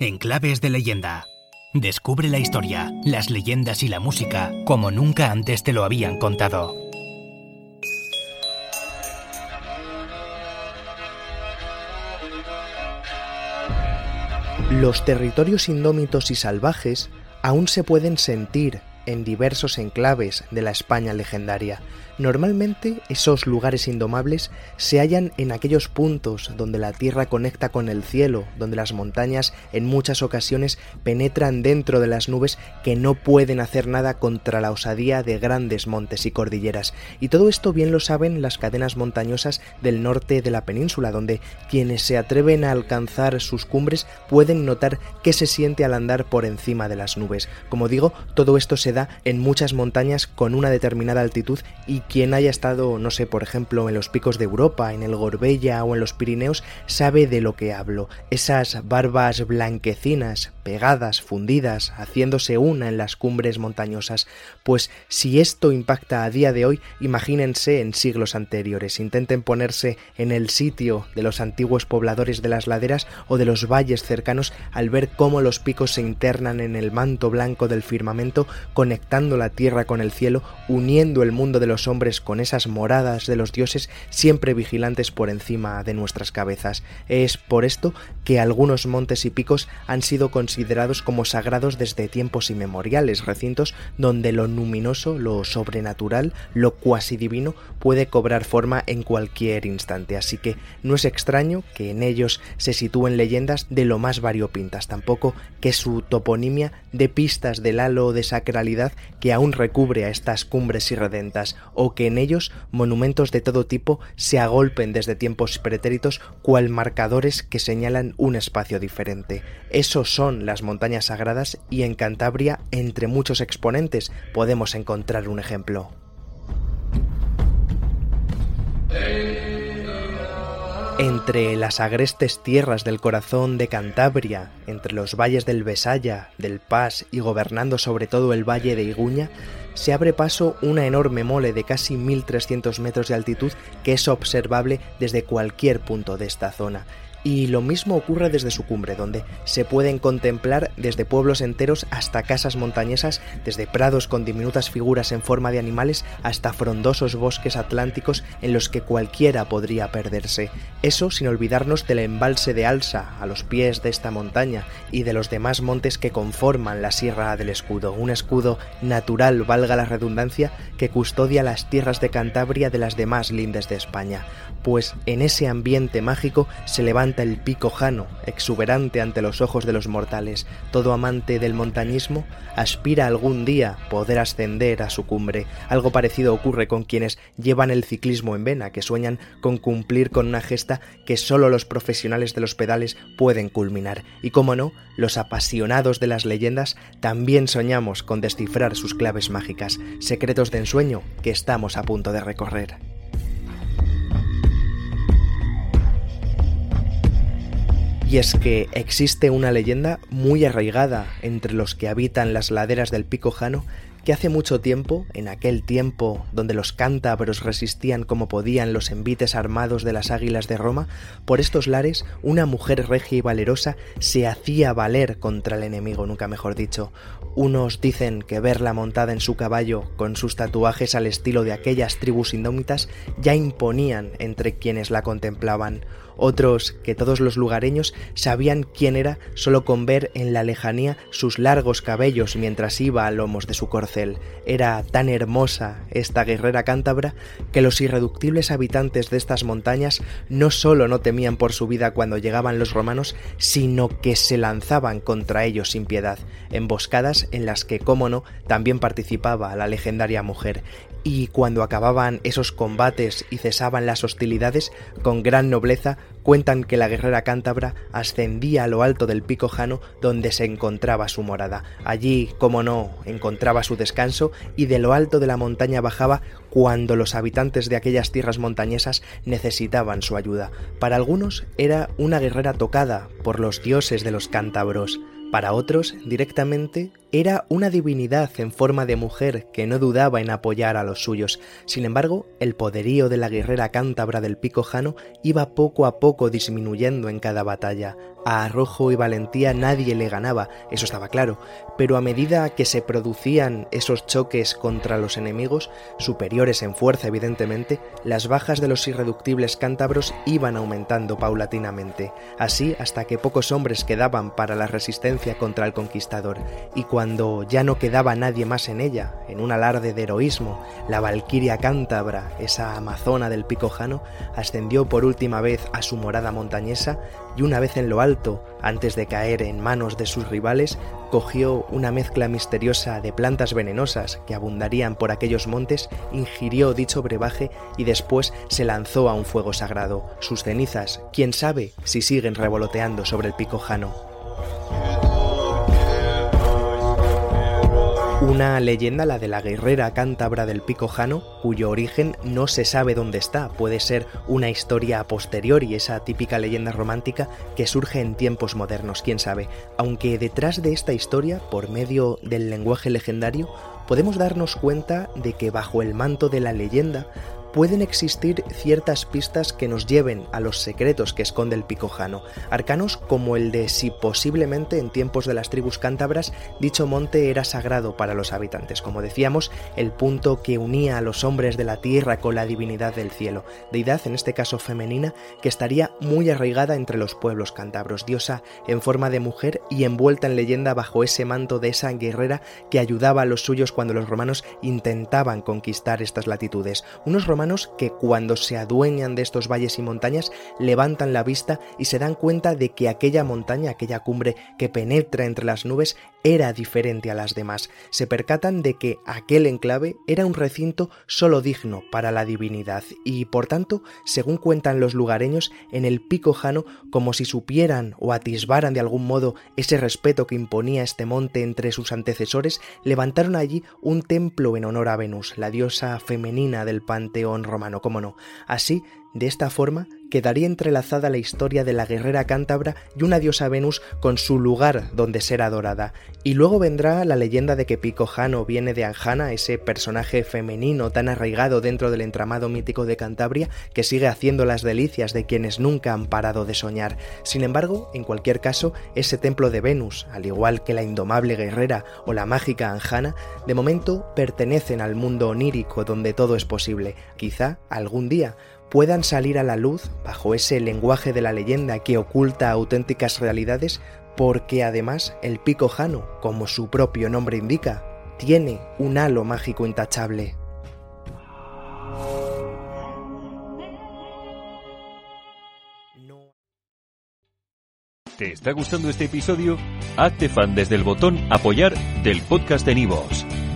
En Claves de Leyenda. Descubre la historia, las leyendas y la música como nunca antes te lo habían contado. Los territorios indómitos y salvajes aún se pueden sentir en diversos enclaves de la España legendaria. Normalmente esos lugares indomables se hallan en aquellos puntos donde la tierra conecta con el cielo, donde las montañas en muchas ocasiones penetran dentro de las nubes que no pueden hacer nada contra la osadía de grandes montes y cordilleras. Y todo esto bien lo saben las cadenas montañosas del norte de la península, donde quienes se atreven a alcanzar sus cumbres pueden notar qué se siente al andar por encima de las nubes. Como digo, todo esto se en muchas montañas con una determinada altitud y quien haya estado, no sé, por ejemplo, en los picos de Europa, en el Gorbella o en los Pirineos, sabe de lo que hablo. Esas barbas blanquecinas, pegadas, fundidas, haciéndose una en las cumbres montañosas. Pues si esto impacta a día de hoy, imagínense en siglos anteriores. Intenten ponerse en el sitio de los antiguos pobladores de las laderas o de los valles cercanos al ver cómo los picos se internan en el manto blanco del firmamento, conectando la tierra con el cielo, uniendo el mundo de los hombres con esas moradas de los dioses siempre vigilantes por encima de nuestras cabezas. Es por esto que algunos montes y picos han sido considerados como sagrados desde tiempos inmemoriales, recintos donde lo luminoso, lo sobrenatural, lo cuasi divino puede cobrar forma en cualquier instante. Así que no es extraño que en ellos se sitúen leyendas de lo más variopintas, tampoco que su toponimia dé pistas del halo de sacralidad que aún recubre a estas cumbres irredentas, o que en ellos monumentos de todo tipo se agolpen desde tiempos pretéritos cual marcadores que señalan un espacio diferente. Esos son las montañas sagradas y en Cantabria, entre muchos exponentes, podemos encontrar un ejemplo. Entre las agrestes tierras del corazón de Cantabria, entre los valles del Besaya, del Pas y gobernando sobre todo el valle de Iguña, se abre paso una enorme mole de casi 1300 metros de altitud que es observable desde cualquier punto de esta zona y lo mismo ocurre desde su cumbre, donde se pueden contemplar desde pueblos enteros hasta casas montañesas, desde prados con diminutas figuras en forma de animales hasta frondosos bosques atlánticos en los que cualquiera podría perderse. Eso sin olvidarnos del embalse de Alsa a los pies de esta montaña y de los demás montes que conforman la Sierra del Escudo, un escudo natural, valga la redundancia, que custodia las tierras de Cantabria de las demás lindes de España, pues en ese ambiente mágico se levanta el pico jano, exuberante ante los ojos de los mortales. Todo amante del montañismo aspira algún día poder ascender a su cumbre. Algo parecido ocurre con quienes llevan el ciclismo en vena, que sueñan con cumplir con una gesta que solo los profesionales de los pedales pueden culminar. Y como no, los apasionados de las leyendas también soñamos con descifrar sus claves mágicas, secretos de ensueño que estamos a punto de recorrer. Y es que existe una leyenda muy arraigada entre los que habitan las laderas del Pico Jano que hace mucho tiempo, en aquel tiempo donde los cántabros resistían como podían los envites armados de las águilas de Roma, por estos lares una mujer regia y valerosa se hacía valer contra el enemigo, nunca mejor dicho. Unos dicen que verla montada en su caballo con sus tatuajes al estilo de aquellas tribus indómitas ya imponían entre quienes la contemplaban otros que todos los lugareños sabían quién era solo con ver en la lejanía sus largos cabellos mientras iba a lomos de su corcel. Era tan hermosa esta guerrera cántabra que los irreductibles habitantes de estas montañas no solo no temían por su vida cuando llegaban los romanos, sino que se lanzaban contra ellos sin piedad, emboscadas en las que, cómo no, también participaba la legendaria mujer, y cuando acababan esos combates y cesaban las hostilidades, con gran nobleza cuentan que la guerrera cántabra ascendía a lo alto del pico Jano donde se encontraba su morada. Allí, como no, encontraba su descanso y de lo alto de la montaña bajaba cuando los habitantes de aquellas tierras montañesas necesitaban su ayuda. Para algunos era una guerrera tocada por los dioses de los cántabros, para otros directamente era una divinidad en forma de mujer que no dudaba en apoyar a los suyos. Sin embargo, el poderío de la guerrera cántabra del pico Jano iba poco a poco disminuyendo en cada batalla. A arrojo y valentía nadie le ganaba, eso estaba claro, pero a medida que se producían esos choques contra los enemigos, superiores en fuerza evidentemente, las bajas de los irreductibles cántabros iban aumentando paulatinamente, así hasta que pocos hombres quedaban para la resistencia contra el conquistador, y cuando ya no quedaba nadie más en ella, en un alarde de heroísmo, la valquiria cántabra, esa amazona del Picojano, ascendió por última vez a su morada montañesa y una vez en lo alto, antes de caer en manos de sus rivales, cogió una mezcla misteriosa de plantas venenosas que abundarían por aquellos montes, ingirió dicho brebaje y después se lanzó a un fuego sagrado. Sus cenizas, quién sabe si siguen revoloteando sobre el Picojano. Una leyenda, la de la guerrera cántabra del Pico Jano, cuyo origen no se sabe dónde está. Puede ser una historia a posteriori, esa típica leyenda romántica que surge en tiempos modernos, quién sabe. Aunque detrás de esta historia, por medio del lenguaje legendario, podemos darnos cuenta de que bajo el manto de la leyenda pueden existir ciertas pistas que nos lleven a los secretos que esconde el Picojano, arcanos como el de si posiblemente en tiempos de las tribus cántabras dicho monte era sagrado para los habitantes, como decíamos, el punto que unía a los hombres de la tierra con la divinidad del cielo, deidad en este caso femenina que estaría muy arraigada entre los pueblos cántabros, diosa en forma de mujer y envuelta en leyenda bajo ese manto de esa guerrera que ayudaba a los suyos cuando los romanos intentaban conquistar estas latitudes, unos romanos que cuando se adueñan de estos valles y montañas levantan la vista y se dan cuenta de que aquella montaña, aquella cumbre que penetra entre las nubes era diferente a las demás. Se percatan de que aquel enclave era un recinto solo digno para la divinidad y por tanto, según cuentan los lugareños, en el pico jano, como si supieran o atisbaran de algún modo ese respeto que imponía este monte entre sus antecesores, levantaron allí un templo en honor a Venus, la diosa femenina del panteón romano, cómo no. Así, de esta forma, quedaría entrelazada la historia de la guerrera cántabra y una diosa Venus con su lugar donde ser adorada. Y luego vendrá la leyenda de que Pico Jano viene de Anjana, ese personaje femenino tan arraigado dentro del entramado mítico de Cantabria que sigue haciendo las delicias de quienes nunca han parado de soñar. Sin embargo, en cualquier caso, ese templo de Venus, al igual que la indomable guerrera o la mágica Anjana, de momento pertenecen al mundo onírico donde todo es posible. Quizá algún día puedan salir a la luz bajo ese lenguaje de la leyenda que oculta auténticas realidades, porque además el pico jano, como su propio nombre indica, tiene un halo mágico intachable. ¿Te está gustando este episodio? Hazte fan desde el botón apoyar del podcast de Nivos.